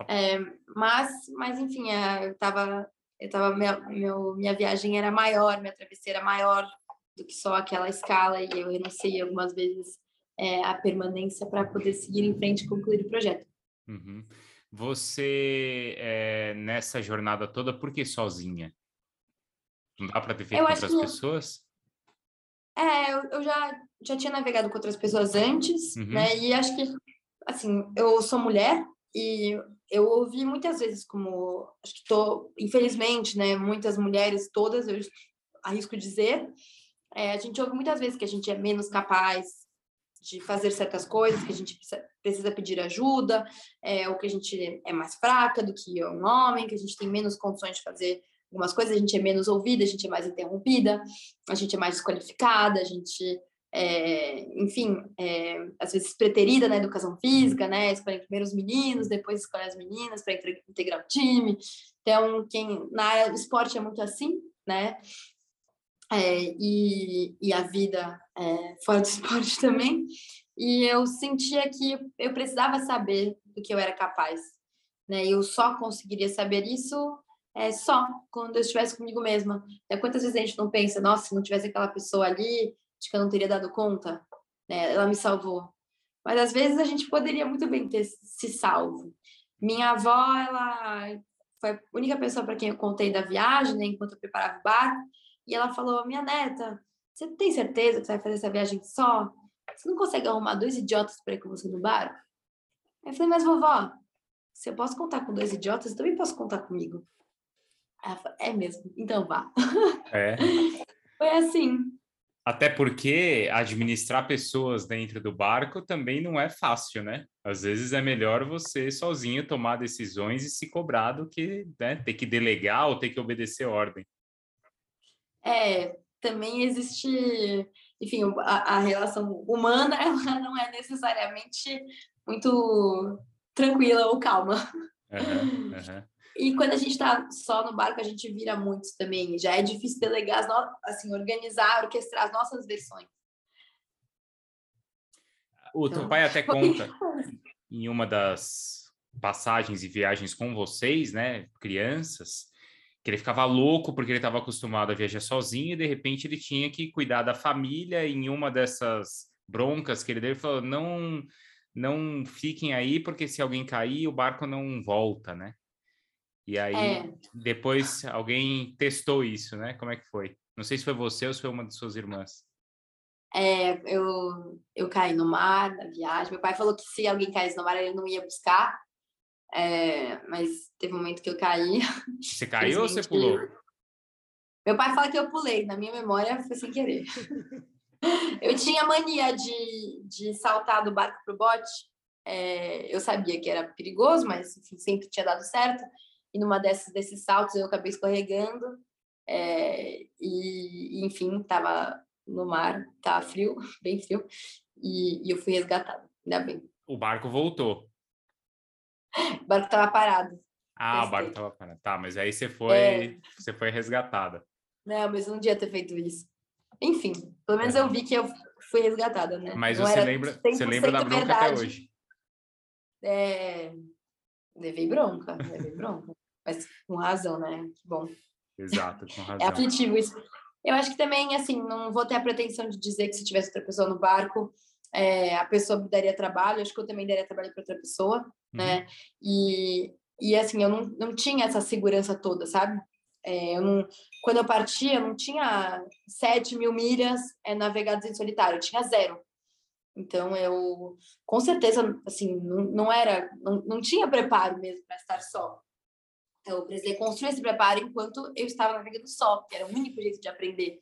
Speaker 2: É, mas, mas enfim, é, eu tava, eu tava minha, meu, minha viagem era maior, minha travesseira maior do que só aquela escala e eu renunciei algumas vezes é, à permanência para poder seguir em frente e concluir o projeto.
Speaker 1: Uhum. Você, é, nessa jornada toda, por que sozinha? Não dá para ter feito com outras que... pessoas?
Speaker 2: É, eu, eu, já, já tinha navegado com outras pessoas antes, uhum. né? E acho que assim, eu sou mulher e eu ouvi muitas vezes como, acho que tô, infelizmente, né, muitas mulheres, todas, eu arrisco dizer, é, a gente ouve muitas vezes que a gente é menos capaz de fazer certas coisas, que a gente precisa pedir ajuda, é, ou que a gente é mais fraca do que um homem, que a gente tem menos condições de fazer algumas coisas, a gente é menos ouvida, a gente é mais interrompida, a gente é mais desqualificada, a gente, é, enfim, é, às vezes preterida na educação física, né? Escolhe primeiro os meninos, depois escolhe as meninas para integrar o time. Então, quem na área do esporte é muito assim, né? É, e, e a vida é, fora do esporte também. E eu sentia que eu precisava saber do que eu era capaz. Né? Eu só conseguiria saber isso é, só quando eu estivesse comigo mesma. É, quantas vezes a gente não pensa, nossa, se não tivesse aquela pessoa ali, acho que eu não teria dado conta. Né? Ela me salvou. Mas às vezes a gente poderia muito bem ter se salvo. Minha avó, ela foi a única pessoa para quem eu contei da viagem, né, enquanto eu preparava o barco. E ela falou: Minha neta, você tem certeza que você vai fazer essa viagem só? Você não consegue arrumar dois idiotas para ir com você no bar? Aí eu falei: Mas vovó, se eu posso contar com dois idiotas, eu também posso contar comigo. Ela falou: É mesmo, então vá.
Speaker 1: É.
Speaker 2: Foi assim.
Speaker 1: Até porque administrar pessoas dentro do barco também não é fácil, né? Às vezes é melhor você sozinho tomar decisões e se cobrar do que né, ter que delegar ou ter que obedecer ordem.
Speaker 2: É, também existe, enfim, a, a relação humana ela não é necessariamente muito tranquila ou calma.
Speaker 1: Uhum, uhum.
Speaker 2: E quando a gente está só no barco, a gente vira muito também. Já é difícil delegar, as no... assim, organizar, orquestrar as nossas versões.
Speaker 1: O então, teu pai até conta em uma das passagens e viagens com vocês, né, crianças, que ele ficava louco porque ele estava acostumado a viajar sozinho e de repente ele tinha que cuidar da família em uma dessas broncas que ele deu, ele falou, não não fiquem aí porque se alguém cair o barco não volta, né? E aí é. depois alguém testou isso, né? Como é que foi? Não sei se foi você ou se foi uma de suas irmãs.
Speaker 2: É, eu, eu caí no mar na viagem. Meu pai falou que se alguém caísse no mar, ele não ia buscar. É, mas teve um momento que eu caí.
Speaker 1: Você caiu ou você pulou?
Speaker 2: Meu pai fala que eu pulei, na minha memória foi sem querer. eu tinha mania de, de saltar do barco pro bote. É, eu sabia que era perigoso, mas enfim, sempre tinha dado certo. E numa desses, desses saltos eu acabei escorregando. É, e, enfim, tava no mar, tava frio, bem frio, e, e eu fui resgatada, ainda bem.
Speaker 1: O barco voltou.
Speaker 2: O barco estava parado.
Speaker 1: Ah, o barco estava parado. Tá, mas aí você foi, é... você foi resgatada.
Speaker 2: Não, mas eu não devia ter feito isso. Enfim, pelo menos é. eu vi que eu fui resgatada, né?
Speaker 1: Mas não você lembra, você lembra da bronca verdade. até hoje?
Speaker 2: É, levei bronca, levei bronca. Mas com razão, né? Que bom.
Speaker 1: Exato, com razão.
Speaker 2: É aflitivo isso. Eu acho que também, assim, não vou ter a pretensão de dizer que se tivesse outra pessoa no barco, é, a pessoa me daria trabalho, acho que eu também daria trabalho para outra pessoa, né? uhum. né? E, e assim, eu não, não tinha essa segurança toda, sabe? É, eu não, quando eu partia, eu não tinha 7 mil milhas é, navegadas em solitário, eu tinha zero. Então, eu, com certeza, assim, não, não era, não, não tinha preparo mesmo para estar só. Então, eu precisei construir esse preparo enquanto eu estava navegando só, que era o único jeito de aprender.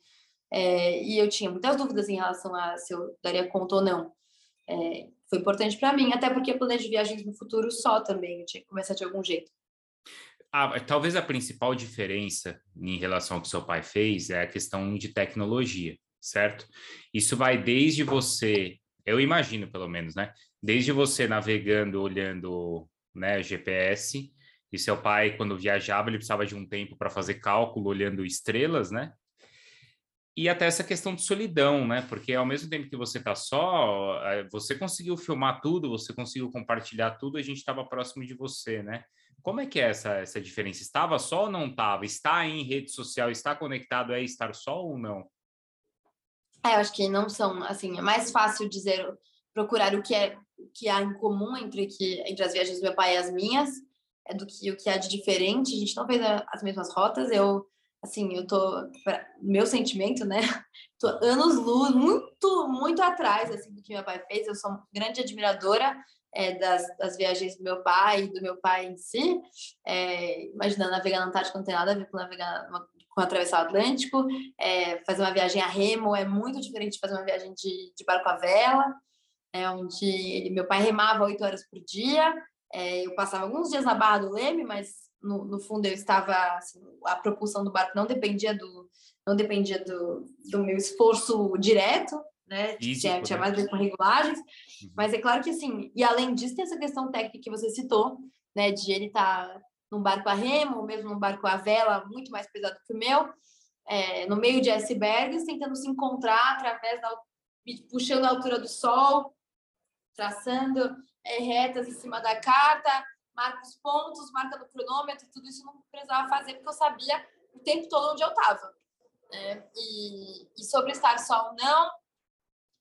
Speaker 2: É, e eu tinha muitas dúvidas em relação a se eu daria conta ou não. É, foi importante para mim, até porque eu planejo viagens no futuro só também, eu tinha que começar de algum jeito.
Speaker 1: Ah, talvez a principal diferença em relação ao que seu pai fez é a questão de tecnologia, certo? Isso vai desde você, eu imagino pelo menos, né? Desde você navegando, olhando né, GPS, e seu pai, quando viajava, ele precisava de um tempo para fazer cálculo olhando estrelas, né? E até essa questão de solidão, né? Porque ao mesmo tempo que você está só, é, você conseguiu filmar tudo, você conseguiu compartilhar tudo, a gente estava próximo de você, né? Como é que é essa, essa diferença? Estava só ou não estava? Está em rede social, está conectado é estar só ou não?
Speaker 2: É, eu acho que não são, assim, é mais fácil dizer, procurar o que é o que há em comum entre, que, entre as viagens do meu pai e as minhas, é do que o que há de diferente. A gente não fez as mesmas rotas, eu assim, eu tô, meu sentimento, né? Tô anos luz, muito, muito atrás, assim, do que meu pai fez. Eu sou grande admiradora é, das, das, viagens do meu pai do meu pai em si. É, imagina, navegar na Antártica não tem nada a ver com navegar com atravessar o Atlântico. É, fazer uma viagem a remo é muito diferente de fazer uma viagem de, de barco à vela, é, onde ele, meu pai remava oito horas por dia. É, eu passava alguns dias na Barra do Leme, mas no, no fundo eu estava assim, a propulsão do barco não dependia do não dependia do, do meu esforço direto né Físico, tinha, tinha mais a ver com regulagens uhum. mas é claro que assim e além disso tem essa questão técnica que você citou né de ele estar tá num barco a remo ou mesmo num barco a vela muito mais pesado que o meu é, no meio de icebergs tentando se encontrar através da puxando a altura do sol traçando é, retas em cima da carta marca os pontos, marca no cronômetro, tudo isso não precisava fazer porque eu sabia o tempo todo onde eu estava. Né? E, e, sobre estar só ou não,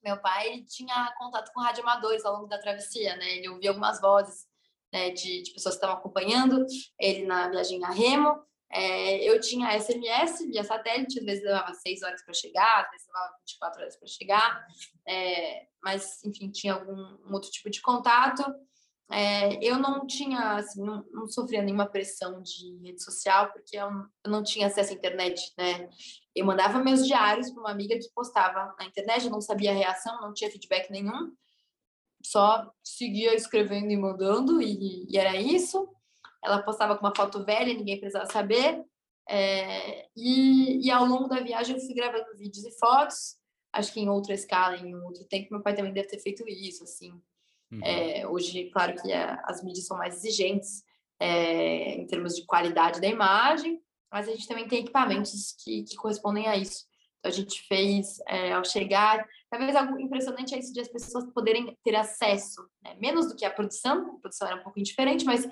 Speaker 2: meu pai tinha contato com radioamadores ao longo da travessia, né? Ele ouvia algumas vozes né, de, de, pessoas que estavam acompanhando ele na viagem a remo. É, eu tinha SMS via satélite, às vezes levava seis horas para chegar, às vezes levava 24 horas para chegar, é, mas enfim, tinha algum um outro tipo de contato. É, eu não tinha, assim, não, não, sofria nenhuma pressão de rede social, porque eu, eu, não tinha acesso à internet, né? Eu mandava meus diários para uma amiga que postava na internet, eu não sabia a reação, não tinha feedback nenhum, só seguia escrevendo e mandando, e, e era isso. Ela postava com uma foto velha, ninguém precisava saber. É, e, e ao longo da viagem eu fui gravando vídeos e fotos, acho que em outra escala, em outro tempo, meu pai também deve ter feito isso, assim. Uhum. É, hoje, claro que a, as mídias são mais exigentes é, em termos de qualidade da imagem, mas a gente também tem equipamentos que, que correspondem a isso. Então, a gente fez, é, ao chegar, talvez algo impressionante é isso de as pessoas poderem ter acesso, né? menos do que a produção, a produção era um pouco indiferente, mas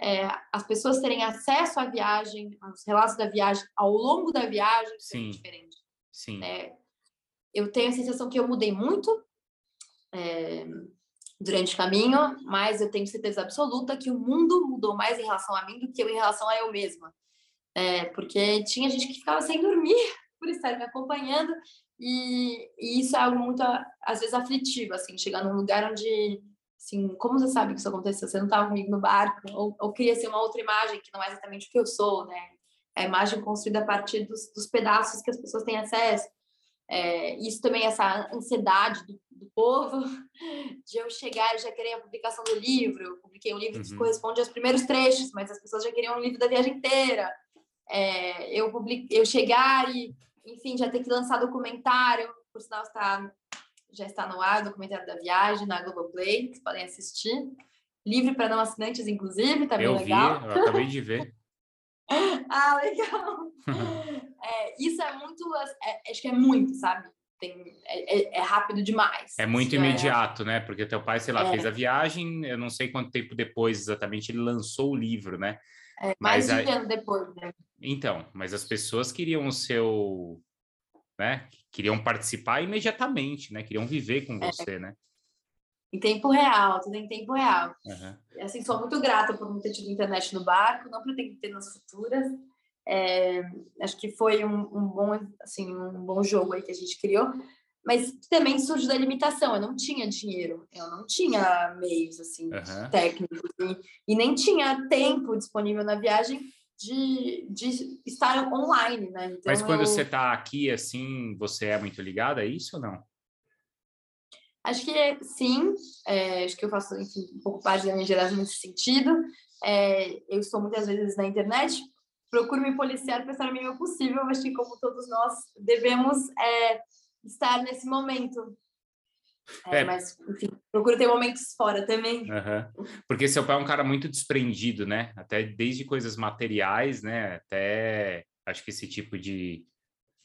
Speaker 2: é, as pessoas terem acesso à viagem, aos relatos da viagem, ao longo da viagem, é Sim. diferente.
Speaker 1: Sim.
Speaker 2: eu tenho a sensação que eu mudei muito, é, durante o caminho, mas eu tenho certeza absoluta que o mundo mudou mais em relação a mim do que eu em relação a eu mesma. É, porque tinha gente que ficava sem dormir por estar me acompanhando, e, e, isso é algo muito, às vezes, aflitivo, assim, chegar num lugar onde, assim, como você sabe que isso aconteceu? Você não estava comigo no barco, ou, ou queria ser uma outra imagem, que não é exatamente o que eu sou, né? É a imagem construída a partir dos, dos pedaços que as pessoas têm acesso. É, isso também, essa ansiedade do, do, povo, de eu chegar e já querer a publicação do livro. Eu publiquei um livro uhum. que corresponde aos primeiros trechos, mas as pessoas já queriam um livro da viagem inteira. É, eu, public... eu chegar e, enfim, já ter que lançar documentário, por sinal está, já está no ar, o documentário da viagem na Globoplay, que podem assistir. Livre para não assinantes, inclusive, tá bem
Speaker 1: eu
Speaker 2: legal.
Speaker 1: Vi, eu acabei de ver.
Speaker 2: ah, legal. é, isso é muito, é, acho que é muito, sabe? Tem, é, é, é rápido demais.
Speaker 1: É muito é imediato, né? Porque teu pai, sei lá, fez a viagem, eu não sei quanto tempo depois exatamente ele lançou o livro, né?
Speaker 2: mais de um ano depois, né?
Speaker 1: Então, mas as pessoas queriam o seu, né? Queriam participar imediatamente, né? Queriam viver com você, né?
Speaker 2: em tempo real, tudo em tempo real. Uhum. Assim, sou muito grata por não ter tido internet no barco, não pretendo ter nas futuras. É, acho que foi um, um, bom, assim, um bom jogo aí que a gente criou, mas também surge da limitação. Eu não tinha dinheiro, eu não tinha meios assim uhum. técnicos e, e, nem tinha tempo disponível na viagem de, de estar online, né?
Speaker 1: Então, mas quando eu... você está aqui, assim, você é muito ligada a isso ou não?
Speaker 2: Acho que sim, é, acho que eu faço enfim, um pouco parte da minha geração nesse sentido. É, eu estou muitas vezes na internet, procuro me policiar estar o mínimo possível, mas que como todos nós devemos é, estar nesse momento. É, é. Mas, enfim, procuro ter momentos fora também.
Speaker 1: Uhum. Porque seu pai é um cara muito desprendido, né? Até desde coisas materiais, né? Até acho que esse tipo de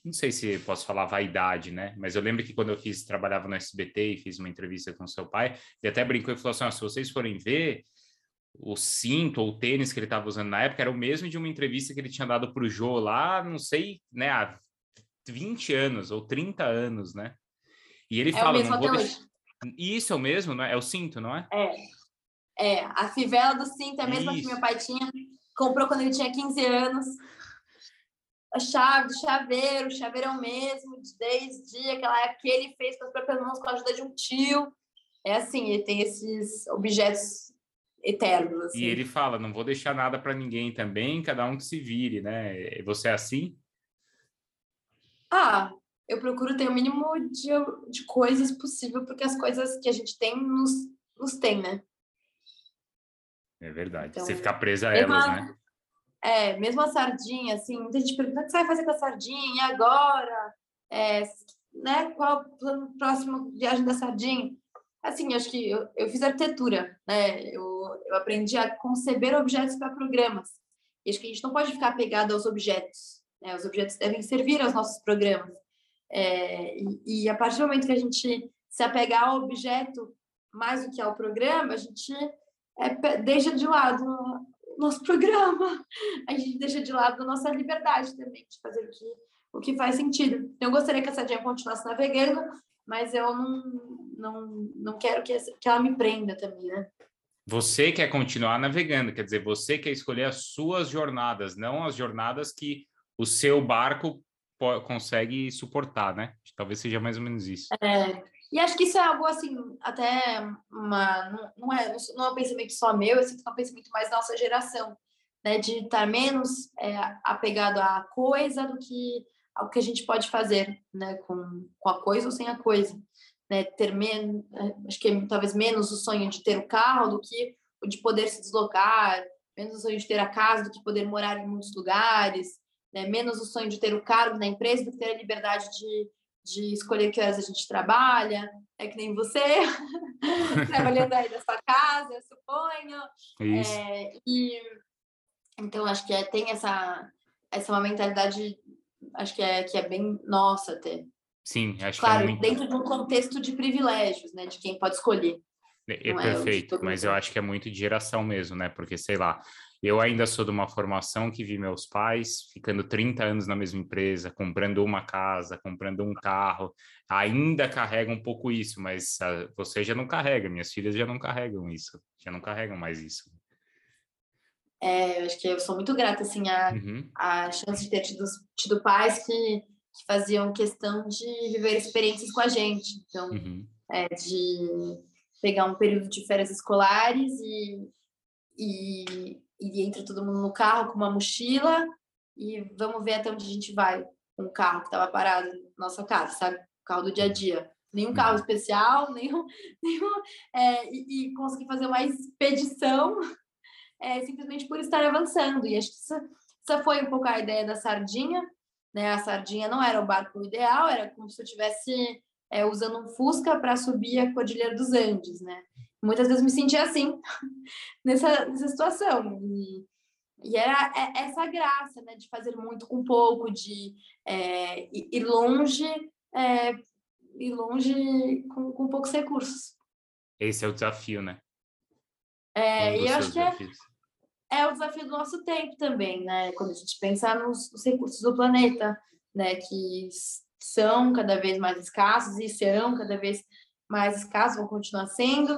Speaker 1: não sei se posso falar vaidade, né? Mas eu lembro que quando eu fiz, trabalhava no SBT e fiz uma entrevista com seu pai, ele até brincou e falou assim: ah, se vocês forem ver, o cinto ou o tênis que ele estava usando na época era o mesmo de uma entrevista que ele tinha dado para o Jô lá, não sei, né, há 20 anos ou 30 anos, né? E ele é fala, não vou deixar... Isso é o mesmo, não é? É o cinto, não é?
Speaker 2: É. É, a fivela do cinto é a mesma Isso. que meu pai tinha, comprou quando ele tinha 15 anos a chave, chaveiro, o chaveiro é o mesmo, desde aquela época que ele fez com as próprias mãos com a ajuda de um tio. é assim, ele tem esses objetos eternos. Assim.
Speaker 1: E ele fala, não vou deixar nada para ninguém também, cada um que se vire, né? Você é assim?
Speaker 2: Ah, eu procuro ter o mínimo de, de coisas possível, porque as coisas que a gente tem nos, nos tem, né?
Speaker 1: É verdade. Então, Você ficar presa a elas, a, né?
Speaker 2: É, mesmo a sardinha, assim, muita gente pergunta o que você vai fazer com a sardinha, e agora? É, né, qual o próximo viagem da sardinha? Assim, acho que eu, eu fiz arquitetura, né? Eu, eu aprendi a conceber objetos para programas. E acho que a gente não pode ficar apegado aos objetos. Né? Os objetos devem servir aos nossos programas. É, e, e, a partir do momento que a gente se apegar ao objeto mais do que ao programa, a gente é, deixa de lado o nosso programa, a gente deixa de lado a nossa liberdade também de fazer o que, o que faz sentido. Eu gostaria que essa dia continuasse navegando, mas eu não, não, não quero que, que ela me prenda também, né?
Speaker 1: Você quer continuar navegando, quer dizer, você quer escolher as suas jornadas, não as jornadas que o seu barco consegue suportar, né? Talvez seja mais ou menos isso.
Speaker 2: É, e acho que isso é algo assim, até uma, não, é, não é um pensamento só meu, eu sinto que é um pensamento mais da nossa geração, né? De estar menos é, apegado à coisa do que ao que a gente pode fazer, né? Com, com a coisa ou sem a coisa. Né? Ter menos, é, acho que é, talvez menos o sonho de ter o carro do que o de poder se deslocar, menos o sonho de ter a casa do que poder morar em muitos lugares, né? menos o sonho de ter o cargo na empresa do que ter a liberdade de, de escolher que horas a gente trabalha, é que nem você, trabalhando aí da sua casa, eu suponho. Isso. É, e, então, acho que é, tem essa, essa uma mentalidade, acho que é, que é bem nossa até.
Speaker 1: Sim, acho
Speaker 2: claro,
Speaker 1: que é muito...
Speaker 2: dentro de um contexto de privilégios, né, de quem pode escolher.
Speaker 1: É, é perfeito, mas eu acho que é muito de geração mesmo, né? Porque, sei lá, eu ainda sou de uma formação que vi meus pais ficando 30 anos na mesma empresa, comprando uma casa, comprando um carro, ainda carrega um pouco isso, mas uh, você já não carrega, minhas filhas já não carregam isso, já não carregam mais isso.
Speaker 2: É, eu acho que eu sou muito grata, assim, a, uhum. a chance de ter tido, tido pais que, que faziam questão de viver experiências com a gente. Então, uhum. é, de pegar um período de férias escolares e, e e entra todo mundo no carro com uma mochila e vamos ver até onde a gente vai com o carro que estava parado na nossa casa, sabe? O carro do dia a dia. Nenhum carro uhum. especial, nenhum. nenhum é, e, e conseguir fazer uma expedição é, simplesmente por estar avançando. E acho que essa, essa foi um pouco a ideia da sardinha. Né? A sardinha não era o barco ideal, era como se eu estivesse é, usando um Fusca para subir a Cordilheira dos Andes, né? muitas vezes me sentia assim, nessa, nessa situação. E, e era é, essa graça, né, de fazer muito com pouco, de é, ir longe, é, ir longe com, com poucos recursos.
Speaker 1: Esse é o desafio, né?
Speaker 2: É, e eu acho que é, é, o desafio do nosso tempo também, né? Quando a gente pensa nos, nos recursos do planeta, né? Que são cada vez mais escassos e serão cada vez mais escassos, vão continuar sendo.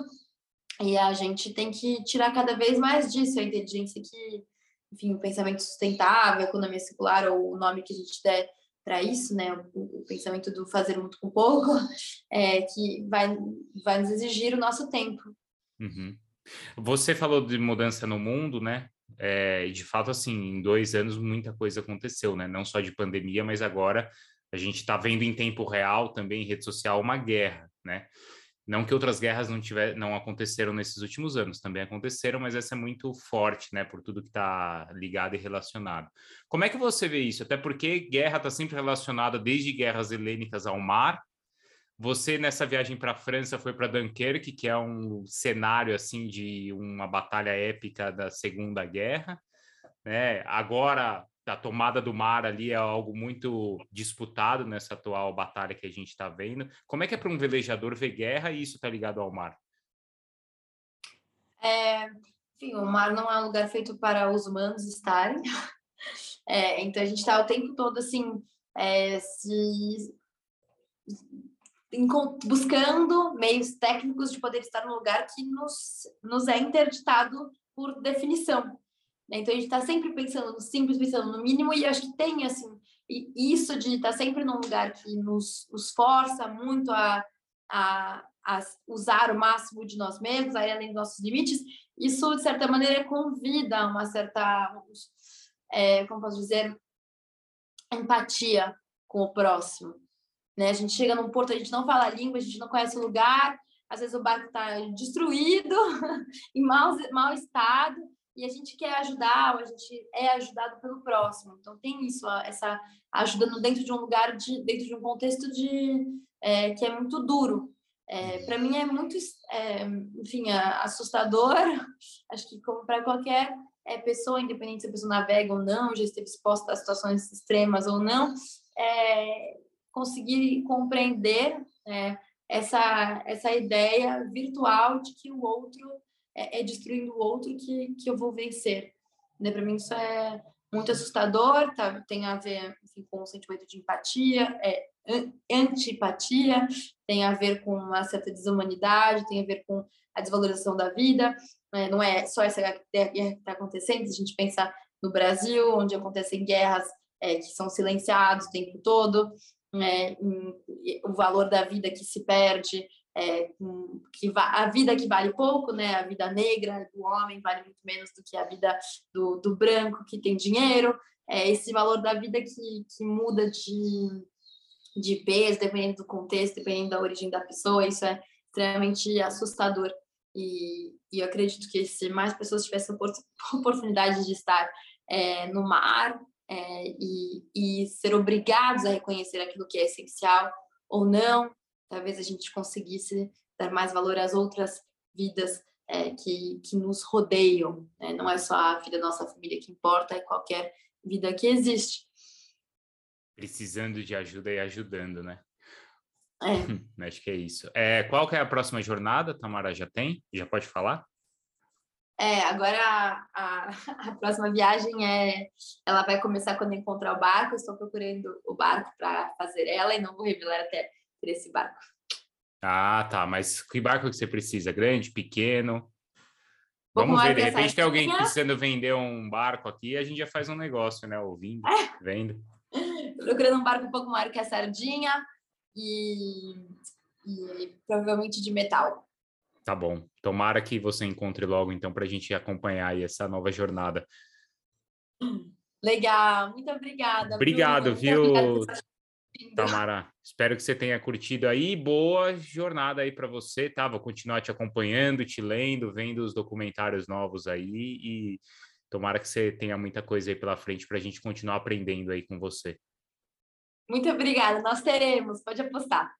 Speaker 2: E a gente tem que tirar cada vez mais disso, a inteligência que, enfim, o pensamento sustentável, economia circular, ou o nome que a gente der para isso, né, o, o, pensamento do fazer muito com pouco, é, que vai, vai nos exigir o nosso tempo.
Speaker 1: Uhum. Você falou de mudança no mundo, né? É, de fato, assim, em dois anos muita coisa aconteceu, né? Não só de pandemia, mas agora a gente está vendo em tempo real também em rede social uma guerra, né? Não que outras guerras não, tiver, não aconteceram nesses últimos anos, também aconteceram, mas essa é muito forte, né, por tudo que está ligado e relacionado. Como é que você vê isso? Até porque guerra está sempre relacionada desde guerras helênicas ao mar. Você nessa viagem para a França foi para Dunkerque, que é um cenário assim de uma batalha épica da Segunda Guerra. Né? Agora da tomada do mar ali é algo muito disputado nessa atual batalha que a gente está vendo. Como é que é para um velejador ver guerra e isso está ligado ao mar?
Speaker 2: É, enfim, o mar não é um lugar feito para os humanos estarem. É, então a gente está o tempo todo assim é, se buscando meios técnicos de poder estar no lugar que nos, nos é interditado por definição. Né? Então a gente está sempre pensando no simples, pensando no mínimo, e acho que tem assim isso de estar tá sempre num lugar que nos, nos força muito a, a, a usar o máximo de nós mesmos, a ir além dos nossos limites, isso, de certa maneira, convida uma certa, é, como posso dizer, empatia com o próximo. Né? A gente chega num porto, a gente não fala a língua, a gente não conhece o lugar, às vezes o barco está destruído, em mau, mau estado, e a gente quer ajudar, ou a gente é ajudado pelo próximo. Então tem isso, essa ajuda dentro de um lugar, de, dentro de um contexto de, é, que é muito duro. É, para mim é muito, é, enfim, assustador. Acho que como para qualquer é, pessoa, independente se a pessoa navega ou não, já esteve exposta a situações extremas ou não, é, conseguir compreender é, essa, essa ideia virtual de que o outro é, é destruindo o outro que, que eu vou vencer. Né? Para mim, isso é muito assustador, tá? tem a ver enfim, com o sentimento de empatia, é, antipatia, tem a ver com uma certa desumanidade, tem a ver com a desvalorização da vida. Né? Não é só essa guerra que está acontecendo, se a gente pensar no Brasil, onde acontecem guerras é, que são silenciados o tempo todo, né? o valor da vida que se perde, é, que a vida que vale pouco, né? A vida negra do homem vale muito menos do que a vida do, do branco que tem dinheiro. É esse valor da vida que, que muda de, de peso, dependendo do contexto, dependendo da origem da pessoa. Isso é extremamente assustador. E, e eu acredito que se mais pessoas tivessem a oportunidade de estar é, no mar é, e, e ser obrigados a reconhecer aquilo que é essencial ou não, talvez a gente conseguisse dar mais valor às outras vidas é, que, que nos rodeiam. Né? Não é só a vida da nossa família que importa, é qualquer vida que existe.
Speaker 1: Precisando de ajuda e ajudando, né?
Speaker 2: É.
Speaker 1: Acho que é isso. É, qual que é a próxima jornada, Tamara? Já tem? Já pode falar?
Speaker 2: É, agora a, a, a, próxima viagem é, ela vai começar quando encontrar o barco. Estou procurando o barco para fazer ela e não vou revelar até ter esse barco.
Speaker 1: Ah, tá. Mas que barco que você precisa? Grande, pequeno? Vamos ver, de repente tem alguém precisando vender um barco aqui, a gente já faz um negócio, né? Ouvindo, é. vendo.
Speaker 2: Procurando um barco um pouco maior que a sardinha e, e provavelmente de metal.
Speaker 1: Tá bom. Tomara que você encontre logo, então, para a gente acompanhar aí essa nova jornada.
Speaker 2: Legal, muito obrigada.
Speaker 1: Obrigado, viu? Muito Tamara, espero que você tenha curtido aí. Boa jornada aí para você, tá? Vou continuar te acompanhando, te lendo, vendo os documentários novos aí e tomara que você tenha muita coisa aí pela frente para a gente continuar aprendendo aí com você.
Speaker 2: Muito obrigada, nós teremos, pode apostar.